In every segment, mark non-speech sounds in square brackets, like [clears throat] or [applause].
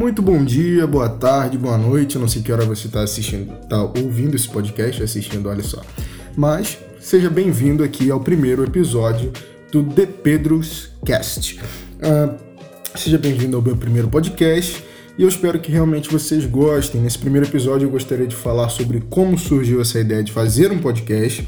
Muito bom dia, boa tarde, boa noite. Eu não sei que hora você está assistindo, está ouvindo esse podcast, assistindo, olha só. Mas seja bem-vindo aqui ao primeiro episódio do The Pedro's Cast. Uh, seja bem-vindo ao meu primeiro podcast e eu espero que realmente vocês gostem. Nesse primeiro episódio eu gostaria de falar sobre como surgiu essa ideia de fazer um podcast.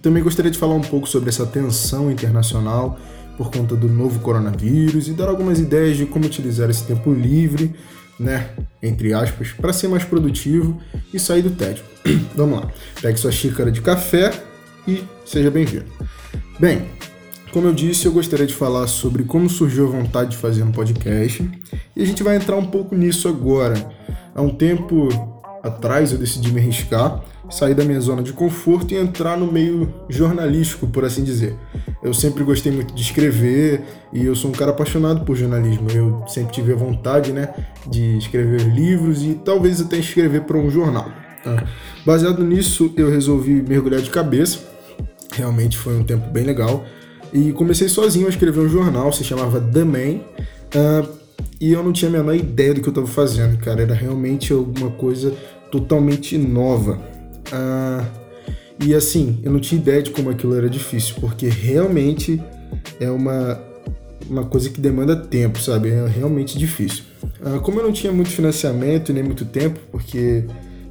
Também gostaria de falar um pouco sobre essa tensão internacional por conta do novo coronavírus e dar algumas ideias de como utilizar esse tempo livre, né, entre aspas, para ser mais produtivo e sair do tédio. [clears throat] Vamos lá. Pegue sua xícara de café e seja bem-vindo. Bem, como eu disse, eu gostaria de falar sobre como surgiu a vontade de fazer um podcast e a gente vai entrar um pouco nisso agora. Há um tempo atrás eu decidi me arriscar sair da minha zona de conforto e entrar no meio jornalístico, por assim dizer. Eu sempre gostei muito de escrever e eu sou um cara apaixonado por jornalismo. Eu sempre tive a vontade, né, de escrever livros e talvez até escrever para um jornal. Tá? Baseado nisso, eu resolvi mergulhar de cabeça. Realmente foi um tempo bem legal. E comecei sozinho a escrever um jornal, se chamava The Man. Uh, e eu não tinha a menor ideia do que eu estava fazendo, cara. Era realmente alguma coisa totalmente nova. Ah, e assim, eu não tinha ideia de como aquilo era difícil, porque realmente é uma, uma coisa que demanda tempo, sabe? É realmente difícil. Ah, como eu não tinha muito financiamento e nem muito tempo, porque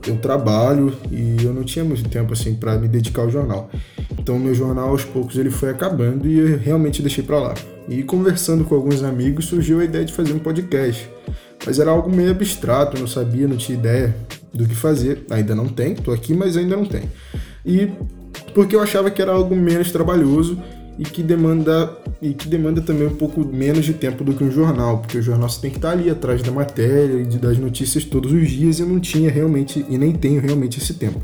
eu trabalho e eu não tinha muito tempo assim para me dedicar ao jornal. Então meu jornal aos poucos ele foi acabando e eu realmente deixei para lá. E conversando com alguns amigos surgiu a ideia de fazer um podcast. Mas era algo meio abstrato, eu não sabia, não tinha ideia do que fazer. Ainda não tem, tô aqui, mas ainda não tem. E porque eu achava que era algo menos trabalhoso e que demanda e que demanda também um pouco menos de tempo do que um jornal, porque o jornal você tem que estar ali atrás da matéria e das notícias todos os dias e não tinha realmente e nem tenho realmente esse tempo.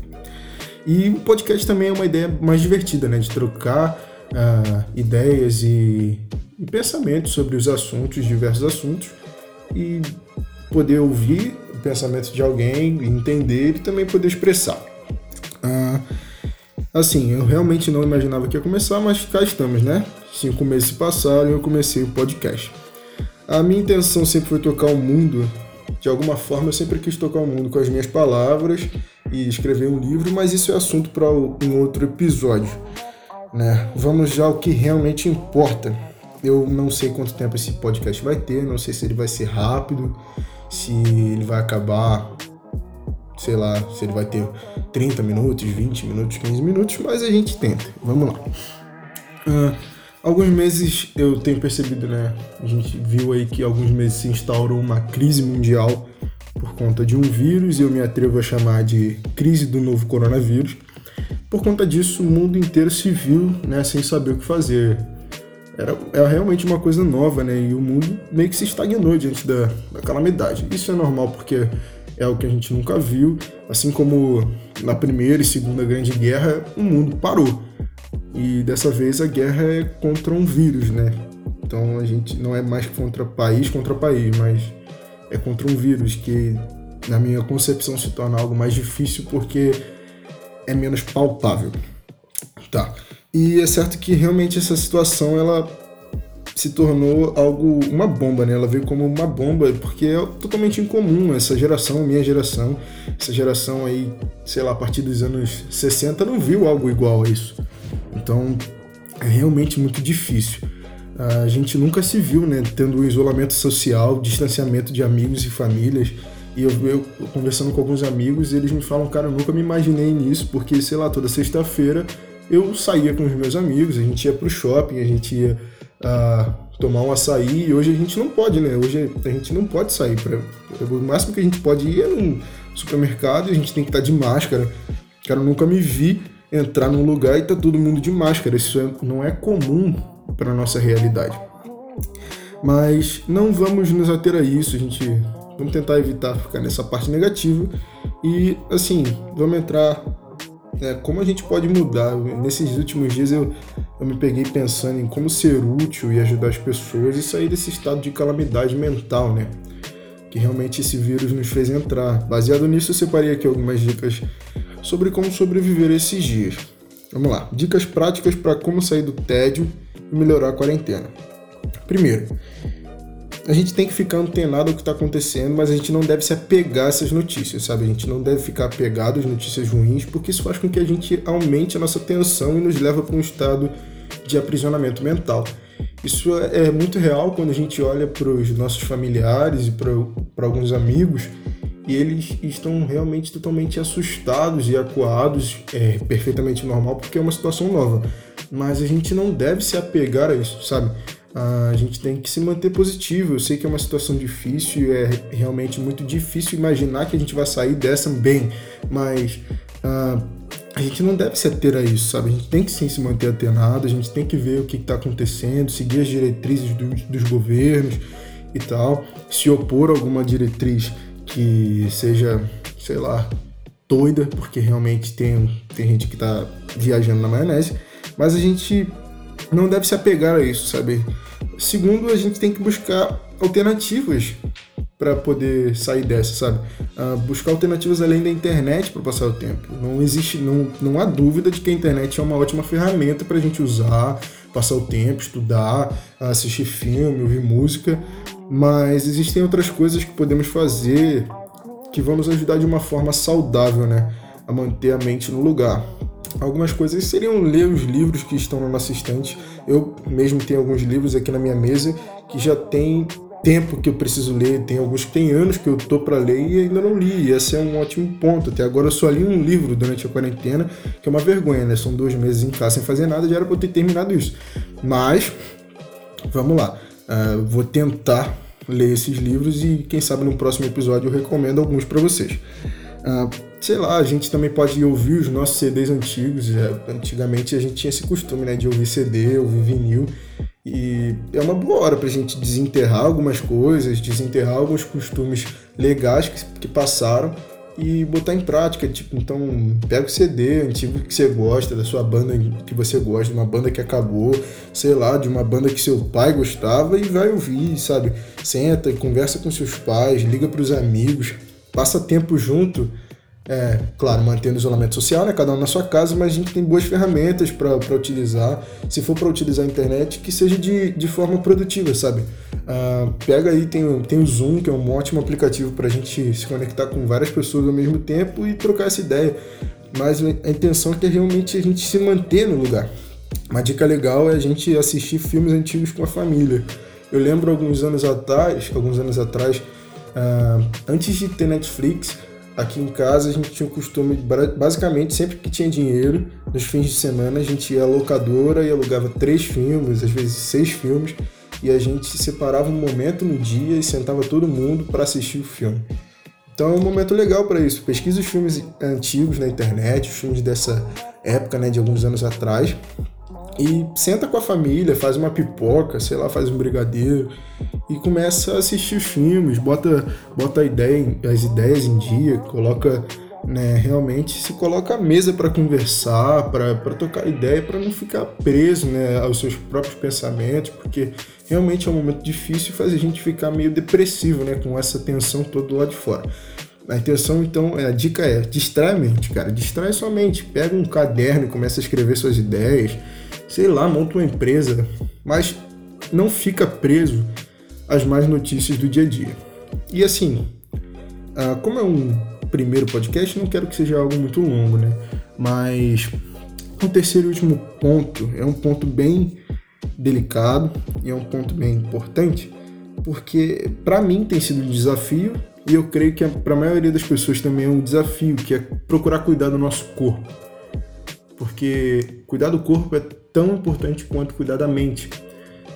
E o podcast também é uma ideia mais divertida, né, de trocar uh, ideias e, e pensamentos sobre os assuntos, diversos assuntos e poder ouvir o pensamento de alguém, entender e também poder expressar. Ah, assim, eu realmente não imaginava que ia começar, mas cá estamos, né? Cinco meses se passaram e eu comecei o podcast. A minha intenção sempre foi tocar o mundo. De alguma forma, eu sempre quis tocar o mundo com as minhas palavras e escrever um livro, mas isso é assunto para um outro episódio. Né? Vamos já ao que realmente importa. Eu não sei quanto tempo esse podcast vai ter, não sei se ele vai ser rápido, se ele vai acabar, sei lá, se ele vai ter 30 minutos, 20 minutos, 15 minutos, mas a gente tenta. Vamos lá. Uh, alguns meses eu tenho percebido, né? A gente viu aí que alguns meses se instaurou uma crise mundial por conta de um vírus, e eu me atrevo a chamar de crise do novo coronavírus. Por conta disso, o mundo inteiro se viu né, sem saber o que fazer era, era realmente uma coisa nova, né? E o mundo meio que se estagnou diante da calamidade. Isso é normal porque é algo que a gente nunca viu. Assim como na Primeira e Segunda Grande Guerra, o mundo parou. E dessa vez a guerra é contra um vírus, né? Então a gente não é mais contra país contra país, mas é contra um vírus que, na minha concepção, se torna algo mais difícil porque é menos palpável. Tá. E é certo que realmente essa situação ela se tornou algo uma bomba, né? Ela veio como uma bomba porque é totalmente incomum essa geração, minha geração, essa geração aí, sei lá, a partir dos anos 60 não viu algo igual a isso. Então, é realmente muito difícil. A gente nunca se viu, né, tendo isolamento social, distanciamento de amigos e famílias. E eu, eu, conversando com alguns amigos, eles me falam, cara, eu nunca me imaginei nisso, porque, sei lá, toda sexta-feira eu saía com os meus amigos, a gente ia pro shopping, a gente ia uh, tomar um açaí, e hoje a gente não pode, né? Hoje a gente não pode sair. Pra, o máximo que a gente pode ir é num supermercado e a gente tem que estar tá de máscara. Cara, eu nunca me vi entrar num lugar e tá todo mundo de máscara. Isso é, não é comum para nossa realidade. Mas não vamos nos ater a isso, a gente vamos tentar evitar ficar nessa parte negativa e assim, vamos entrar é, como a gente pode mudar. Nesses últimos dias eu, eu me peguei pensando em como ser útil e ajudar as pessoas e sair desse estado de calamidade mental, né? Que realmente esse vírus nos fez entrar. Baseado nisso, eu separei aqui algumas dicas sobre como sobreviver esses dias. Vamos lá. Dicas práticas para como sair do tédio e melhorar a quarentena. Primeiro, a gente tem que ficar antenado ao que está acontecendo, mas a gente não deve se apegar a essas notícias, sabe? A gente não deve ficar apegado às notícias ruins, porque isso faz com que a gente aumente a nossa tensão e nos leva para um estado de aprisionamento mental. Isso é, é muito real quando a gente olha para os nossos familiares e para alguns amigos e eles estão realmente totalmente assustados e acuados, é perfeitamente normal porque é uma situação nova. Mas a gente não deve se apegar a isso, sabe? A gente tem que se manter positivo. Eu sei que é uma situação difícil, é realmente muito difícil imaginar que a gente vai sair dessa bem, mas uh, a gente não deve se ater a isso, sabe? A gente tem que sim se manter atenado, a gente tem que ver o que está acontecendo, seguir as diretrizes do, dos governos e tal, se opor a alguma diretriz que seja, sei lá, doida, porque realmente tem, tem gente que está viajando na maionese, mas a gente não deve se apegar a isso, sabe? Segundo, a gente tem que buscar alternativas para poder sair dessa, sabe? Uh, buscar alternativas além da internet para passar o tempo. Não existe, não, não há dúvida de que a internet é uma ótima ferramenta para a gente usar, passar o tempo, estudar, assistir filme, ouvir música, mas existem outras coisas que podemos fazer que vão nos ajudar de uma forma saudável, né? A manter a mente no lugar. Algumas coisas seriam ler os livros que estão na nossa estante. Eu mesmo tenho alguns livros aqui na minha mesa que já tem tempo que eu preciso ler, tem alguns que tem anos que eu tô para ler e ainda não li. E esse é um ótimo ponto. Até agora eu só li um livro durante a quarentena, que é uma vergonha, né? São dois meses em casa sem fazer nada, já era para eu ter terminado isso. Mas, vamos lá. Uh, vou tentar ler esses livros e quem sabe no próximo episódio eu recomendo alguns para vocês. Uh, sei lá, a gente também pode ouvir os nossos CDs antigos. É, antigamente a gente tinha esse costume né, de ouvir CD, ouvir vinil. E é uma boa hora para a gente desenterrar algumas coisas, desenterrar alguns costumes legais que, que passaram e botar em prática. Tipo, então, pega o CD antigo que você gosta, da sua banda que você gosta, de uma banda que acabou, sei lá, de uma banda que seu pai gostava e vai ouvir, sabe? Senta, conversa com seus pais, liga para os amigos, passa tempo junto é, claro, mantendo o isolamento social, né? Cada um na sua casa, mas a gente tem boas ferramentas para utilizar. Se for para utilizar a internet, que seja de, de forma produtiva, sabe? Uh, pega aí, tem, tem o Zoom, que é um ótimo aplicativo para a gente se conectar com várias pessoas ao mesmo tempo e trocar essa ideia. Mas a intenção é que realmente a gente se manter no lugar. Uma dica legal é a gente assistir filmes antigos com a família. Eu lembro alguns anos atrás, alguns anos atrás, uh, antes de ter Netflix, Aqui em casa a gente tinha o costume, basicamente, sempre que tinha dinheiro, nos fins de semana a gente ia à locadora e alugava três filmes, às vezes seis filmes, e a gente separava um momento no dia e sentava todo mundo para assistir o filme. Então é um momento legal para isso. Pesquisa os filmes antigos na internet, os filmes dessa época, né, de alguns anos atrás, e senta com a família, faz uma pipoca, sei lá, faz um brigadeiro e começa a assistir os filmes, bota, bota ideia, as ideias em dia, coloca, né, realmente se coloca à mesa para conversar, para tocar ideia, para não ficar preso, né, aos seus próprios pensamentos, porque realmente é um momento difícil e faz a gente ficar meio depressivo, né, com essa tensão toda lá de fora. A intenção, então, a dica é distrai a mente, cara, distrai sua mente, pega um caderno e começa a escrever suas ideias, sei lá, monta uma empresa, mas não fica preso às mais notícias do dia a dia. E assim, ah, como é um primeiro podcast, não quero que seja algo muito longo, né? Mas o terceiro e último ponto é um ponto bem delicado e é um ponto bem importante, porque para mim tem sido um desafio e eu creio que para a maioria das pessoas também é um desafio, que é procurar cuidar do nosso corpo. Porque cuidar do corpo é tão importante quanto cuidar da mente.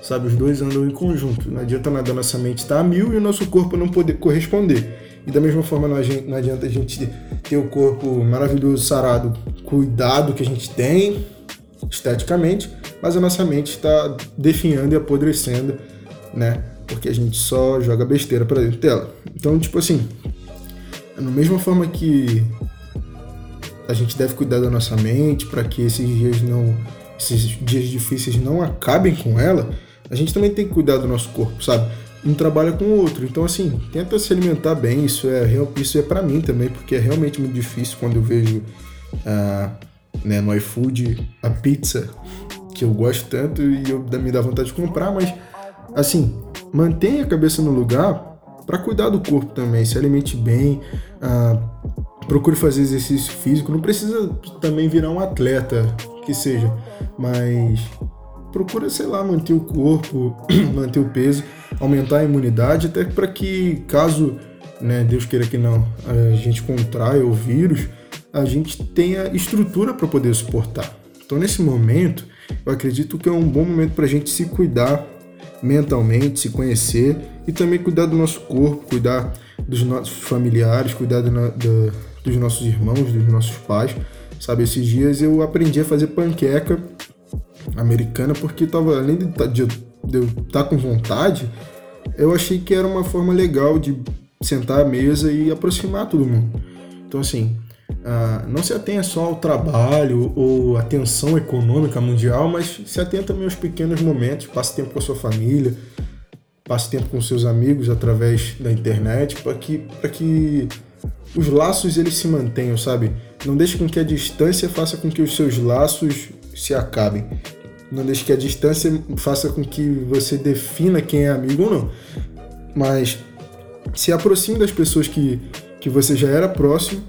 Sabe, os dois andam em conjunto. Não adianta nada a nossa mente estar tá a mil e o nosso corpo não poder corresponder. E da mesma forma, não adianta a gente ter o corpo maravilhoso, sarado, cuidado que a gente tem esteticamente, mas a nossa mente está definhando e apodrecendo, né? Porque a gente só joga besteira para dentro dela. Então, tipo assim, da mesma forma que a gente deve cuidar da nossa mente para que esses dias não esses dias difíceis não acabem com ela, a gente também tem que cuidar do nosso corpo, sabe? Um trabalha com o outro. Então, assim, tenta se alimentar bem. Isso é, isso é para mim também, porque é realmente muito difícil quando eu vejo ah, né, no iFood a pizza que eu gosto tanto e eu, me dá vontade de comprar, mas assim, mantenha a cabeça no lugar para cuidar do corpo também, se alimente bem, ah, procure fazer exercício físico. Não precisa também virar um atleta, que seja, mas procura, sei lá, manter o corpo, [clears throat] manter o peso, aumentar a imunidade, até para que caso, né, Deus queira que não, a gente contraia o vírus, a gente tenha estrutura para poder suportar. Então, nesse momento, eu acredito que é um bom momento para a gente se cuidar mentalmente, se conhecer e também cuidar do nosso corpo, cuidar dos nossos familiares, cuidar do, do, dos nossos irmãos, dos nossos pais. Sabe, esses dias eu aprendi a fazer panqueca americana porque tava, além de, tá, de, de eu estar tá com vontade, eu achei que era uma forma legal de sentar à mesa e aproximar todo mundo. Então, assim, ah, não se atenha só ao trabalho ou à tensão econômica mundial, mas se atenha também aos pequenos momentos, passe tempo com a sua família, passe tempo com seus amigos através da internet, para que, que os laços eles se mantenham, sabe? Não deixe com que a distância faça com que os seus laços se acabem. Não deixe que a distância faça com que você defina quem é amigo ou não. Mas se aproxime das pessoas que, que você já era próximo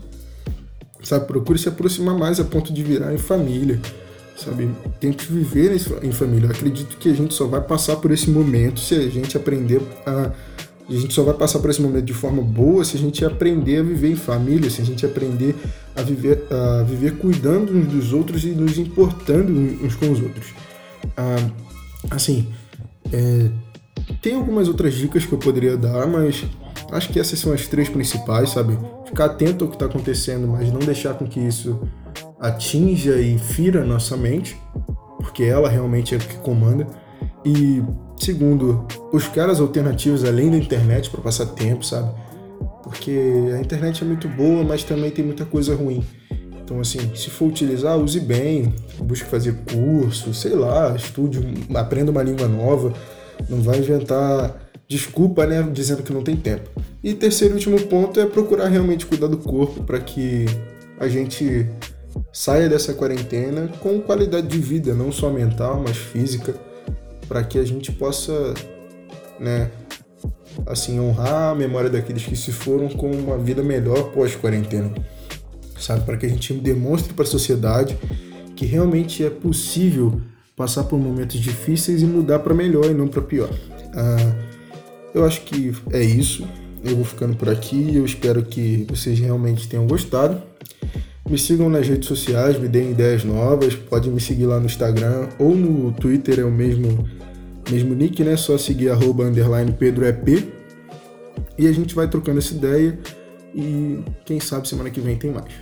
sabe? Procure se aproximar mais a ponto de virar em família, sabe? Tente viver em família. Eu acredito que a gente só vai passar por esse momento se a gente aprender a a gente só vai passar por esse momento de forma boa se a gente aprender a viver em família, se a gente aprender a viver, a viver cuidando uns dos outros e nos importando uns com os outros. Ah, assim, é, tem algumas outras dicas que eu poderia dar, mas acho que essas são as três principais, sabe? Ficar atento ao que está acontecendo, mas não deixar com que isso atinja e fira nossa mente, porque ela realmente é o que comanda. E segundo, buscar as alternativas além da internet para passar tempo, sabe? Porque a internet é muito boa, mas também tem muita coisa ruim. Então, assim, se for utilizar, use bem, busque fazer curso, sei lá, estude, aprenda uma língua nova. Não vai inventar desculpa, né, dizendo que não tem tempo. E terceiro e último ponto é procurar realmente cuidar do corpo para que a gente saia dessa quarentena com qualidade de vida, não só mental, mas física, para que a gente possa, né, assim honrar a memória daqueles que se foram com uma vida melhor pós quarentena. Sabe, para que a gente demonstre para a sociedade que realmente é possível passar por momentos difíceis e mudar para melhor e não para pior. Ah, eu acho que é isso. Eu vou ficando por aqui. Eu espero que vocês realmente tenham gostado. Me sigam nas redes sociais, me deem ideias novas. Pode me seguir lá no Instagram ou no Twitter, é o mesmo, mesmo nick, né? Só seguir arroba underline pedroep. E a gente vai trocando essa ideia. E quem sabe semana que vem tem mais.